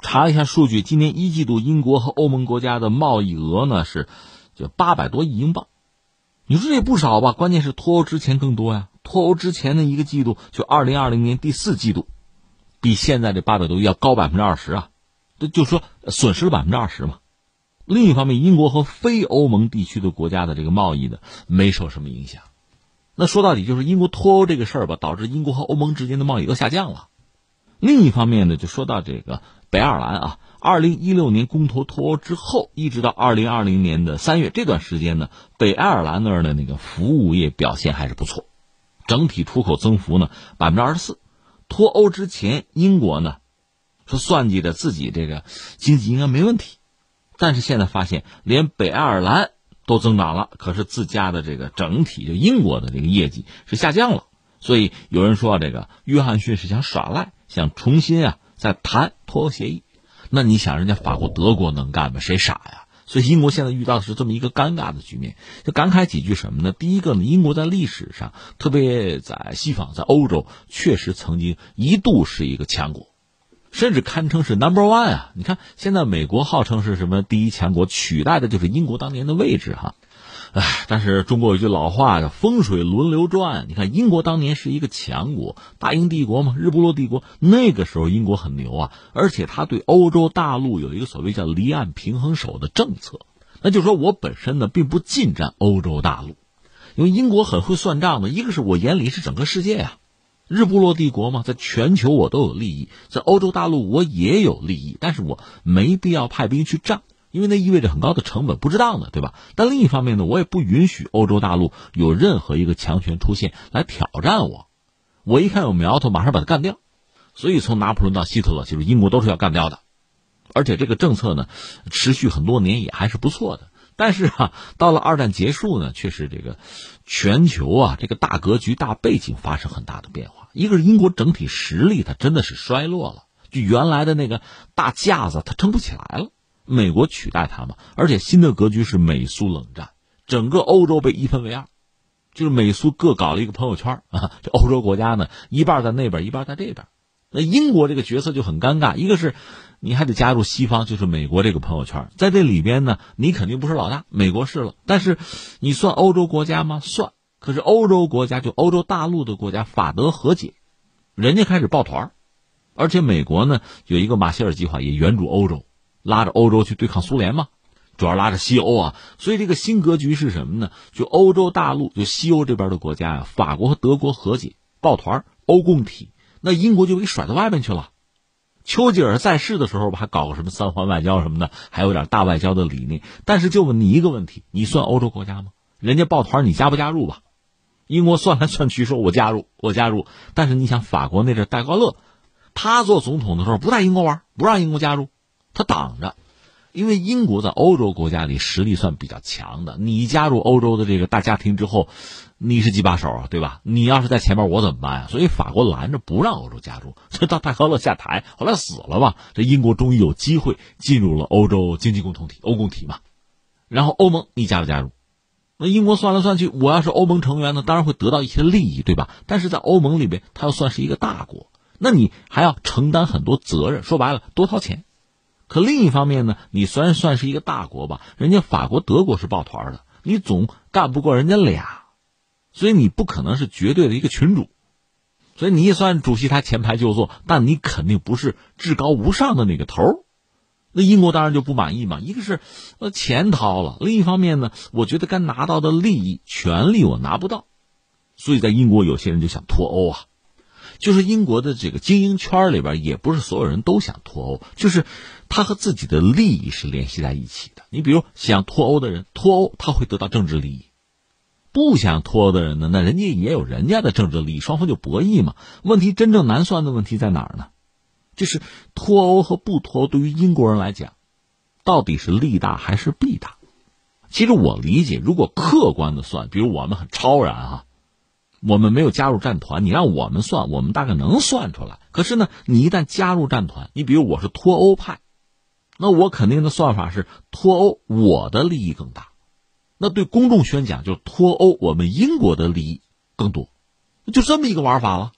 查一下数据，今年一季度英国和欧盟国家的贸易额呢是就八百多亿英镑。你说这也不少吧？关键是脱欧之前更多呀。脱欧之前的一个季度，就二零二零年第四季度，比现在这八百多亿要高百分之二十啊。就说损失了百分之二十嘛。另一方面，英国和非欧盟地区的国家的这个贸易呢，没受什么影响。那说到底，就是英国脱欧这个事儿吧，导致英国和欧盟之间的贸易都下降了。另一方面呢，就说到这个北爱尔兰啊，二零一六年公投脱欧之后，一直到二零二零年的三月这段时间呢，北爱尔兰那儿的那个服务业表现还是不错，整体出口增幅呢百分之二十四。脱欧之前，英国呢。说算计着自己这个经济应该没问题，但是现在发现连北爱尔兰都增长了，可是自家的这个整体就英国的这个业绩是下降了。所以有人说这个约翰逊是想耍赖，想重新啊再谈脱欧协议。那你想人家法国、德国能干吗？谁傻呀？所以英国现在遇到的是这么一个尴尬的局面。就感慨几句什么呢？第一个呢，英国在历史上，特别在西方，在欧洲，确实曾经一度是一个强国。甚至堪称是 number one 啊！你看，现在美国号称是什么第一强国，取代的就是英国当年的位置哈。唉，但是中国有句老话叫“风水轮流转”。你看，英国当年是一个强国，大英帝国嘛，日不落帝国。那个时候，英国很牛啊，而且他对欧洲大陆有一个所谓叫“离岸平衡手”的政策。那就是说我本身呢，并不进占欧洲大陆，因为英国很会算账的。一个是我眼里是整个世界呀，日不落帝国嘛，在全球我都有利益，在欧洲大陆我也有利益，但是我没必要派兵去战。因为那意味着很高的成本，不值当的，对吧？但另一方面呢，我也不允许欧洲大陆有任何一个强权出现来挑战我。我一看有苗头，马上把它干掉。所以从拿破仑到希特勒，其实英国都是要干掉的。而且这个政策呢，持续很多年也还是不错的。但是啊，到了二战结束呢，却是这个全球啊这个大格局、大背景发生很大的变化。一个是英国整体实力它真的是衰落了，就原来的那个大架子它撑不起来了。美国取代他嘛，而且新的格局是美苏冷战，整个欧洲被一分为二，就是美苏各搞了一个朋友圈啊，这欧洲国家呢一半在那边，一半在这边。那英国这个角色就很尴尬，一个是你还得加入西方，就是美国这个朋友圈，在这里边呢，你肯定不是老大，美国是了，但是你算欧洲国家吗？算。可是欧洲国家就欧洲大陆的国家法德和解，人家开始抱团而且美国呢有一个马歇尔计划，也援助欧洲。拉着欧洲去对抗苏联嘛，主要拉着西欧啊，所以这个新格局是什么呢？就欧洲大陆，就西欧这边的国家呀，法国和德国和解抱团，欧共体，那英国就给甩到外面去了。丘吉尔在世的时候吧，还搞个什么三环外交什么的，还有点大外交的理念。但是就问你一个问题：你算欧洲国家吗？人家抱团，你加不加入吧？英国算来算去说，我加入，我加入。但是你想，法国那阵戴高乐，他做总统的时候不带英国玩，不让英国加入。他挡着，因为英国在欧洲国家里实力算比较强的。你加入欧洲的这个大家庭之后，你是几把手啊，对吧？你要是在前面，我怎么办呀？所以法国拦着不让欧洲加入。所以到戴高乐下台，后来死了吧？这英国终于有机会进入了欧洲经济共同体，欧共体嘛。然后欧盟你加不加入？那英国算来算去，我要是欧盟成员呢，当然会得到一些利益，对吧？但是在欧盟里边，它要算是一个大国，那你还要承担很多责任。说白了，多掏钱。可另一方面呢，你虽然算是一个大国吧，人家法国、德国是抱团的，你总干不过人家俩，所以你不可能是绝对的一个群主，所以你也算主席他前排就坐，但你肯定不是至高无上的那个头那英国当然就不满意嘛，一个是呃钱掏了，另一方面呢，我觉得该拿到的利益、权利我拿不到，所以在英国有些人就想脱欧啊。就是英国的这个精英圈里边，也不是所有人都想脱欧，就是他和自己的利益是联系在一起的。你比如想脱欧的人，脱欧他会得到政治利益；不想脱欧的人呢，那人家也有人家的政治利益，双方就博弈嘛。问题真正难算的问题在哪儿呢？就是脱欧和不脱欧对于英国人来讲，到底是利大还是弊大？其实我理解，如果客观的算，比如我们很超然啊。我们没有加入战团，你让我们算，我们大概能算出来。可是呢，你一旦加入战团，你比如我是脱欧派，那我肯定的算法是脱欧，我的利益更大。那对公众宣讲就是脱欧，我们英国的利益更多，就这么一个玩法了，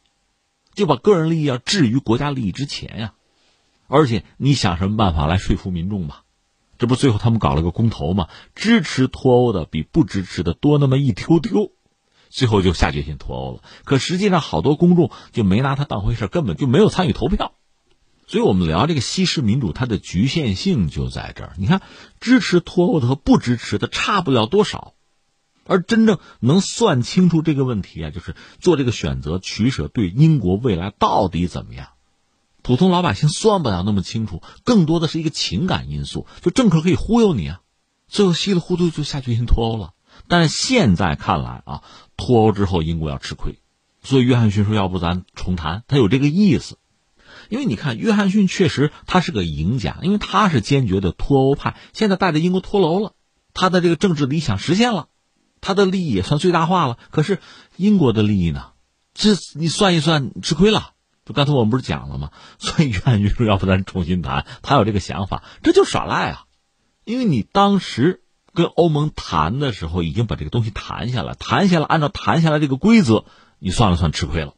就把个人利益要置于国家利益之前呀。而且你想什么办法来说服民众吧？这不最后他们搞了个公投嘛？支持脱欧的比不支持的多那么一丢丢。最后就下决心脱欧了，可实际上好多公众就没拿他当回事，根本就没有参与投票。所以我们聊这个西式民主，它的局限性就在这儿。你看，支持脱欧的和不支持的差不了多少，而真正能算清楚这个问题啊，就是做这个选择取舍，对英国未来到底怎么样，普通老百姓算不了那么清楚，更多的是一个情感因素。就政客可以忽悠你啊，最后稀里糊涂就下决心脱欧了。但是现在看来啊。脱欧之后，英国要吃亏，所以约翰逊说：“要不咱重谈？”他有这个意思，因为你看，约翰逊确实他是个赢家，因为他是坚决的脱欧派，现在带着英国脱欧了，他的这个政治理想实现了，他的利益也算最大化了。可是英国的利益呢？这你算一算，吃亏了。就刚才我们不是讲了吗？所以约翰逊说：“要不咱重新谈？”他有这个想法，这就耍赖啊！因为你当时。跟欧盟谈的时候，已经把这个东西谈下来，谈下来，按照谈下来这个规则，你算了算吃亏了，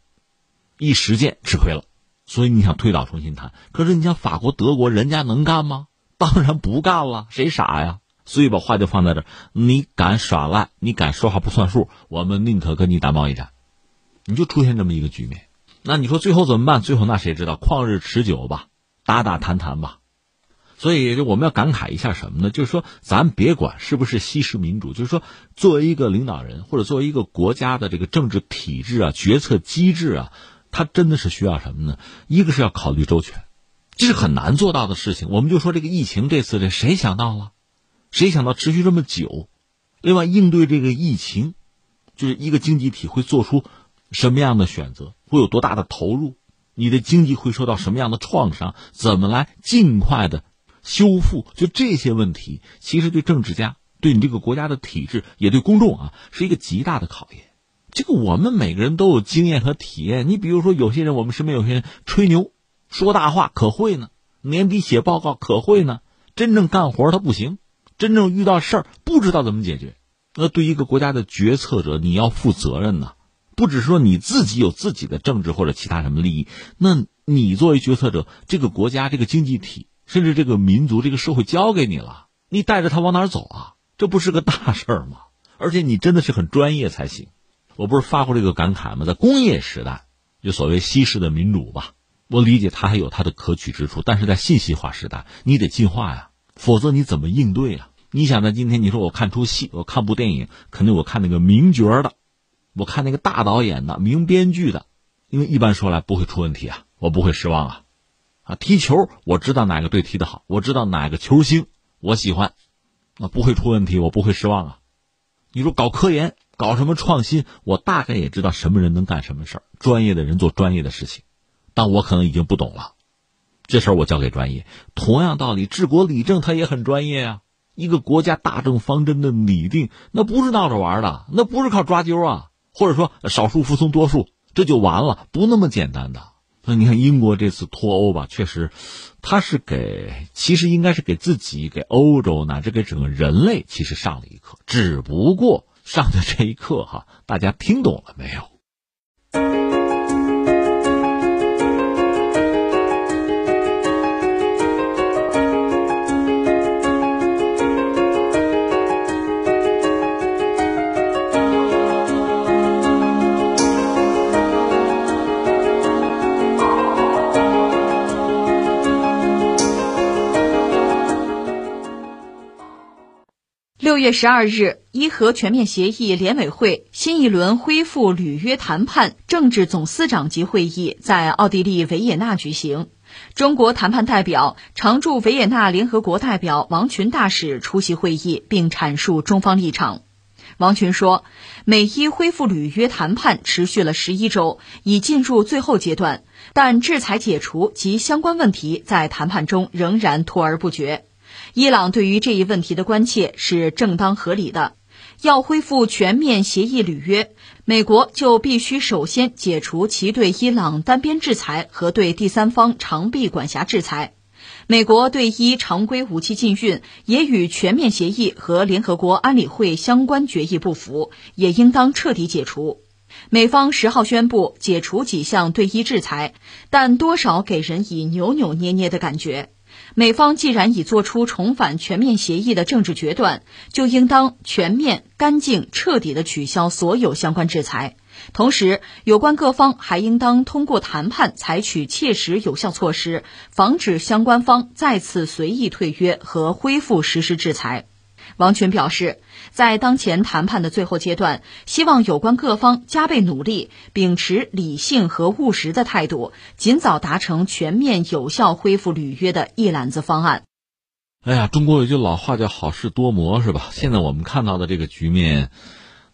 一实践吃亏了，所以你想推倒重新谈，可是你想法国、德国人家能干吗？当然不干了，谁傻呀？所以把话就放在这儿：你敢耍赖，你敢说话不算数，我们宁可跟你打贸易战。你就出现这么一个局面，那你说最后怎么办？最后那谁知道？旷日持久吧，打打谈谈吧。所以我们要感慨一下什么呢？就是说，咱别管是不是西式民主，就是说，作为一个领导人或者作为一个国家的这个政治体制啊、决策机制啊，他真的是需要什么呢？一个是要考虑周全，这是很难做到的事情。我们就说这个疫情这次这谁想到了？谁想到持续这么久？另外，应对这个疫情，就是一个经济体会做出。什么样的选择会有多大的投入？你的经济会受到什么样的创伤？怎么来尽快的修复？就这些问题，其实对政治家、对你这个国家的体制，也对公众啊，是一个极大的考验。这个我们每个人都有经验和体验。你比如说，有些人我们身边有些人吹牛、说大话，可会呢；年底写报告，可会呢。真正干活他不行，真正遇到事儿不知道怎么解决。那对一个国家的决策者，你要负责任呐。不只是说你自己有自己的政治或者其他什么利益，那你作为决策者，这个国家、这个经济体，甚至这个民族、这个社会交给你了，你带着他往哪儿走啊？这不是个大事儿吗？而且你真的是很专业才行。我不是发过这个感慨吗？在工业时代，就所谓西式的民主吧，我理解它还有它的可取之处。但是在信息化时代，你得进化呀，否则你怎么应对啊？你想在今天，你说我看出戏，我看部电影，肯定我看那个名角的。我看那个大导演的、名编剧的，因为一般说来不会出问题啊，我不会失望啊。啊，踢球我知道哪个队踢得好，我知道哪个球星我喜欢，那不会出问题，我不会失望啊。你说搞科研、搞什么创新，我大概也知道什么人能干什么事儿，专业的人做专业的事情，但我可能已经不懂了，这事儿我交给专业。同样道理，治国理政他也很专业啊。一个国家大政方针的拟定，那不是闹着玩的，那不是靠抓阄啊。或者说少数服从多数，这就完了，不那么简单的。那你看英国这次脱欧吧，确实，他是给，其实应该是给自己、给欧洲乃至给整个人类，其实上了一课。只不过上的这一课哈，大家听懂了没有？六月十二日，伊核全面协议联委会新一轮恢复履约谈判政治总司长级会议在奥地利维也纳举行。中国谈判代表、常驻维也纳联合国代表王群大使出席会议，并阐述中方立场。王群说，美伊恢复履约谈判持续了十一周，已进入最后阶段，但制裁解除及相关问题在谈判中仍然拖而不决。伊朗对于这一问题的关切是正当合理的。要恢复全面协议履约，美国就必须首先解除其对伊朗单边制裁和对第三方长臂管辖制裁。美国对伊常规武器禁运也与全面协议和联合国安理会相关决议不符，也应当彻底解除。美方十号宣布解除几项对伊制裁，但多少给人以扭扭捏捏的感觉。美方既然已作出重返全面协议的政治决断，就应当全面、干净、彻底地取消所有相关制裁。同时，有关各方还应当通过谈判采取切实有效措施，防止相关方再次随意退约和恢复实施制裁。王群表示，在当前谈判的最后阶段，希望有关各方加倍努力，秉持理性和务实的态度，尽早达成全面有效恢复履约的一揽子方案。哎呀，中国有句老话叫“好事多磨”，是吧？现在我们看到的这个局面，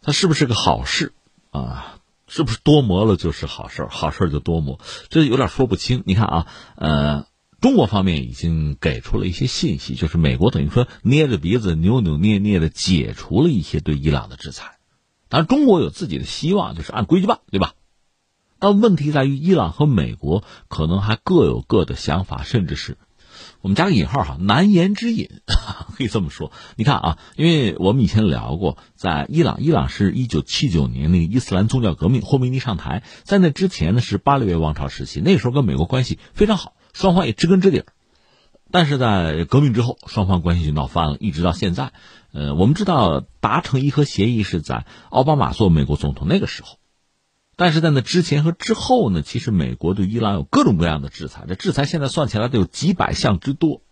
它是不是个好事啊？是不是多磨了就是好事？好事就多磨，这有点说不清。你看啊，呃。中国方面已经给出了一些信息，就是美国等于说捏着鼻子扭扭捏捏的解除了一些对伊朗的制裁，当然中国有自己的希望，就是按规矩办，对吧？但问题在于伊朗和美国可能还各有各的想法，甚至是我们加个引号哈，难言之隐，可以这么说。你看啊，因为我们以前聊过，在伊朗，伊朗是一九七九年那个伊斯兰宗教革命，霍梅尼上台，在那之前呢是巴列维王朝时期，那时候跟美国关系非常好。双方也知根知底儿，但是在革命之后，双方关系就闹翻了，一直到现在。呃，我们知道达成伊核协议是在奥巴马做美国总统那个时候，但是在那之前和之后呢，其实美国对伊朗有各种各样的制裁，这制裁现在算起来得有几百项之多。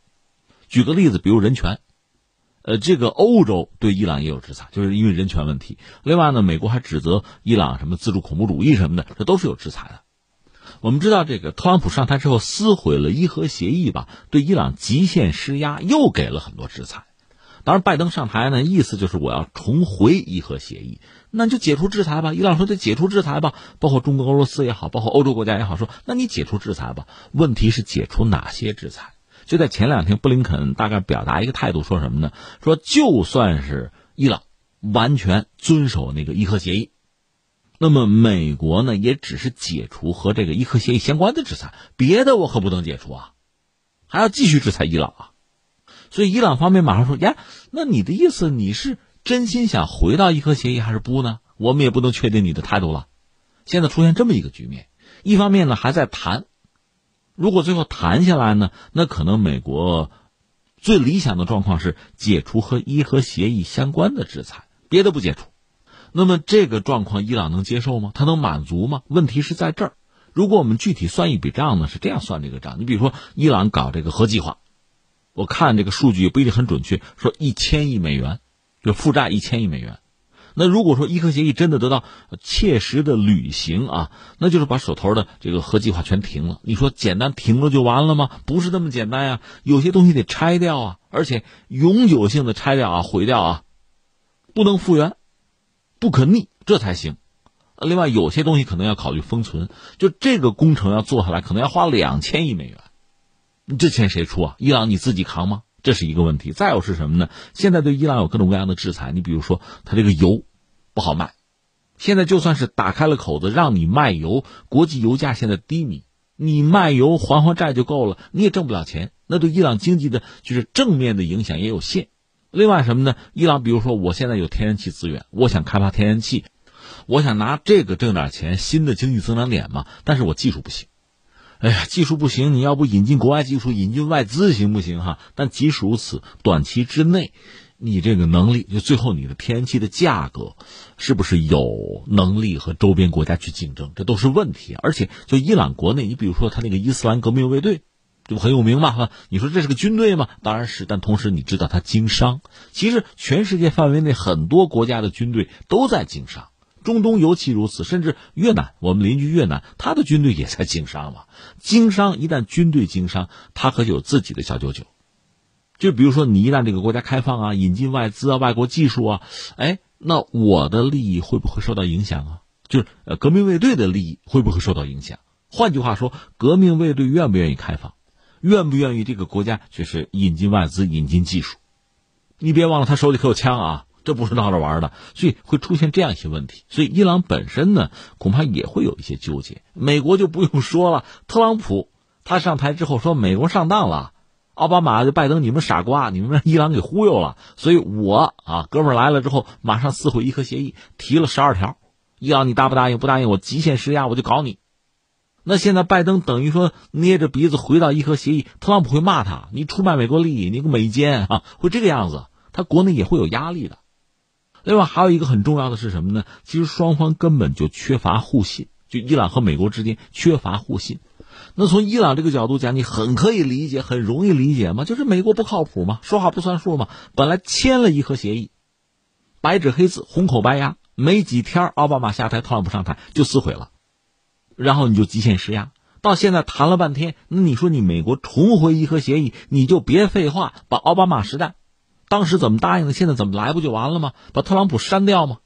举个例子，比如人权，呃，这个欧洲对伊朗也有制裁，就是因为人权问题。另外呢，美国还指责伊朗什么自助恐怖主义什么的，这都是有制裁的。我们知道，这个特朗普上台之后撕毁了伊核协议吧，对伊朗极限施压，又给了很多制裁。当然，拜登上台呢，意思就是我要重回伊核协议，那就解除制裁吧。伊朗说得解除制裁吧，包括中国、俄罗斯也好，包括欧洲国家也好，说那你解除制裁吧。问题是解除哪些制裁？就在前两天，布林肯大概表达一个态度，说什么呢？说就算是伊朗完全遵守那个伊核协议。那么美国呢，也只是解除和这个伊核协议相关的制裁，别的我可不能解除啊，还要继续制裁伊朗啊。所以伊朗方面马上说：“呀，那你的意思你是真心想回到伊核协议还是不呢？我们也不能确定你的态度了。”现在出现这么一个局面，一方面呢还在谈，如果最后谈下来呢，那可能美国最理想的状况是解除和伊核协议相关的制裁，别的不解除。那么这个状况，伊朗能接受吗？他能满足吗？问题是在这儿。如果我们具体算一笔账呢，是这样算这个账。你比如说，伊朗搞这个核计划，我看这个数据不一定很准确，说一千亿美元，就负债一千亿美元。那如果说伊核协议真的得到切实的履行啊，那就是把手头的这个核计划全停了。你说简单停了就完了吗？不是那么简单呀，有些东西得拆掉啊，而且永久性的拆掉啊，毁掉啊，不能复原。不可逆，这才行。另外，有些东西可能要考虑封存。就这个工程要做下来，可能要花两千亿美元。这钱谁出啊？伊朗你自己扛吗？这是一个问题。再有是什么呢？现在对伊朗有各种各样的制裁。你比如说，它这个油不好卖。现在就算是打开了口子让你卖油，国际油价现在低迷，你卖油还还债就够了，你也挣不了钱。那对伊朗经济的就是正面的影响也有限。另外什么呢？伊朗，比如说，我现在有天然气资源，我想开发天然气，我想拿这个挣点钱，新的经济增长点嘛。但是我技术不行，哎呀，技术不行，你要不引进国外技术，引进外资行不行哈？但即使如此，短期之内，你这个能力，就最后你的天然气的价格，是不是有能力和周边国家去竞争？这都是问题。而且，就伊朗国内，你比如说他那个伊斯兰革命卫队。就很有名嘛哈，你说这是个军队吗？当然是，但同时你知道它经商。其实全世界范围内很多国家的军队都在经商，中东尤其如此，甚至越南，我们邻居越南，他的军队也在经商嘛。经商一旦军队经商，他可有自己的小九九。就比如说你一旦这个国家开放啊，引进外资啊，外国技术啊，哎，那我的利益会不会受到影响啊？就是呃，革命卫队的利益会不会受到影响？换句话说，革命卫队愿不愿意开放？愿不愿意这个国家就是引进外资、引进技术？你别忘了，他手里可有枪啊，这不是闹着玩的，所以会出现这样一些问题。所以伊朗本身呢，恐怕也会有一些纠结。美国就不用说了，特朗普他上台之后说美国上当了，奥巴马就拜登你们傻瓜，你们让伊朗给忽悠了。所以我啊，哥们来了之后，马上撕毁伊核协议，提了十二条，伊朗你答不答应？不答应，我极限施压，我就搞你。那现在拜登等于说捏着鼻子回到伊核协议，特朗普会骂他，你出卖美国利益，你个美奸啊，会这个样子，他国内也会有压力的。另外还有一个很重要的是什么呢？其实双方根本就缺乏互信，就伊朗和美国之间缺乏互信。那从伊朗这个角度讲，你很可以理解，很容易理解嘛，就是美国不靠谱嘛，说话不算数嘛。本来签了伊核协议，白纸黑字，红口白牙，没几天奥巴马下台，特朗普上台就撕毁了。然后你就极限施压，到现在谈了半天，那你说你美国重回伊核协议，你就别废话，把奥巴马时代当时怎么答应的，现在怎么来不就完了吗？把特朗普删掉吗？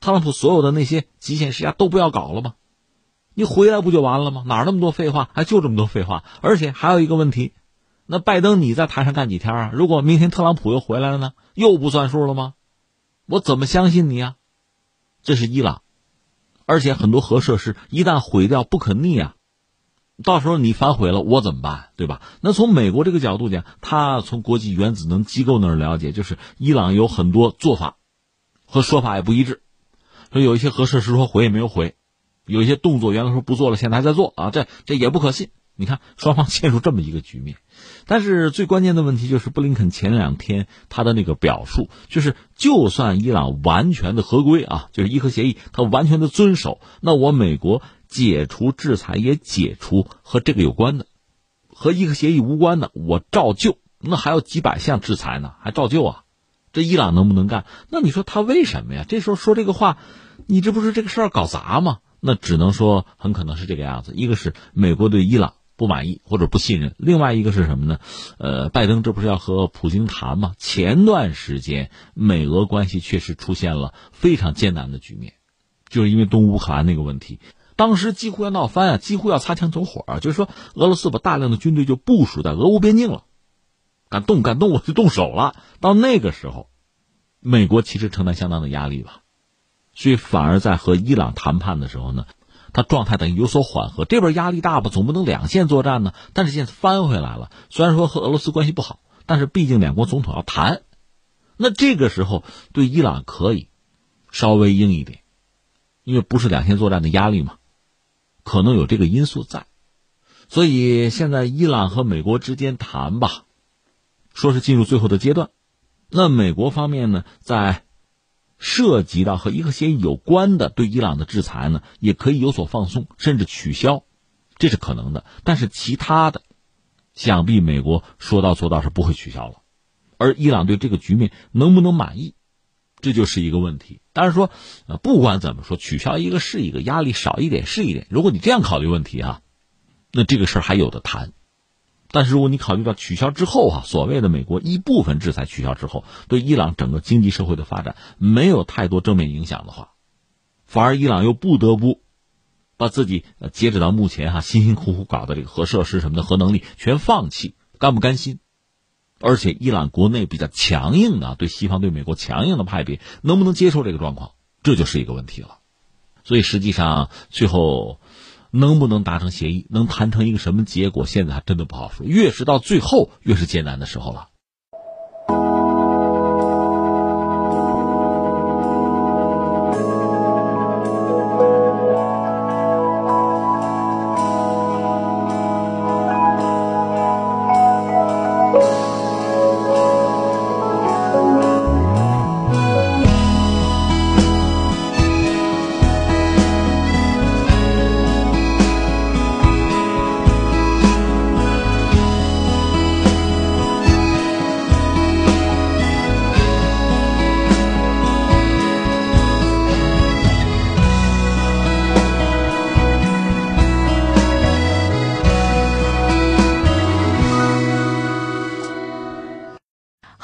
特朗普所有的那些极限施压都不要搞了吗？你回来不就完了吗？哪那么多废话？还就这么多废话？而且还有一个问题，那拜登你在台上干几天啊？如果明天特朗普又回来了呢？又不算数了吗？我怎么相信你啊？这是伊朗。而且很多核设施一旦毁掉不可逆啊，到时候你反悔了我怎么办？对吧？那从美国这个角度讲，他从国际原子能机构那儿了解，就是伊朗有很多做法和说法也不一致，说有一些核设施说毁也没有毁，有一些动作原来说不做了，现在还在做啊，这这也不可信。你看，双方陷入这么一个局面，但是最关键的问题就是布林肯前两天他的那个表述，就是就算伊朗完全的合规啊，就是伊核协议他完全的遵守，那我美国解除制裁也解除和这个有关的，和伊核协议无关的，我照旧。那还有几百项制裁呢，还照旧啊？这伊朗能不能干？那你说他为什么呀？这时候说这个话，你这不是这个事儿搞砸吗？那只能说很可能是这个样子。一个是美国对伊朗。不满意或者不信任，另外一个是什么呢？呃，拜登这不是要和普京谈吗？前段时间美俄关系确实出现了非常艰难的局面，就是因为东乌克兰那个问题，当时几乎要闹翻啊，几乎要擦枪走火啊，就是说俄罗斯把大量的军队就部署在俄乌边境了，敢动敢动我就动手了。到那个时候，美国其实承担相当的压力吧，所以反而在和伊朗谈判的时候呢。他状态等于有所缓和，这边压力大吧，总不能两线作战呢。但是现在翻回来了，虽然说和俄罗斯关系不好，但是毕竟两国总统要谈，那这个时候对伊朗可以稍微硬一点，因为不是两线作战的压力嘛，可能有这个因素在。所以现在伊朗和美国之间谈吧，说是进入最后的阶段，那美国方面呢，在。涉及到和伊核协议有关的对伊朗的制裁呢，也可以有所放松，甚至取消，这是可能的。但是其他的，想必美国说到做到是不会取消了。而伊朗对这个局面能不能满意，这就是一个问题。但是说，呃，不管怎么说，取消一个是一个，压力少一点是一点。如果你这样考虑问题啊，那这个事儿还有的谈。但是如果你考虑到取消之后啊，所谓的美国一部分制裁取消之后，对伊朗整个经济社会的发展没有太多正面影响的话，反而伊朗又不得不把自己截止到目前哈辛辛苦苦搞的这个核设施什么的核能力全放弃，甘不甘心？而且伊朗国内比较强硬的对西方对美国强硬的派别能不能接受这个状况，这就是一个问题了。所以实际上最后。能不能达成协议，能谈成一个什么结果，现在还真的不好说。越是到最后，越是艰难的时候了。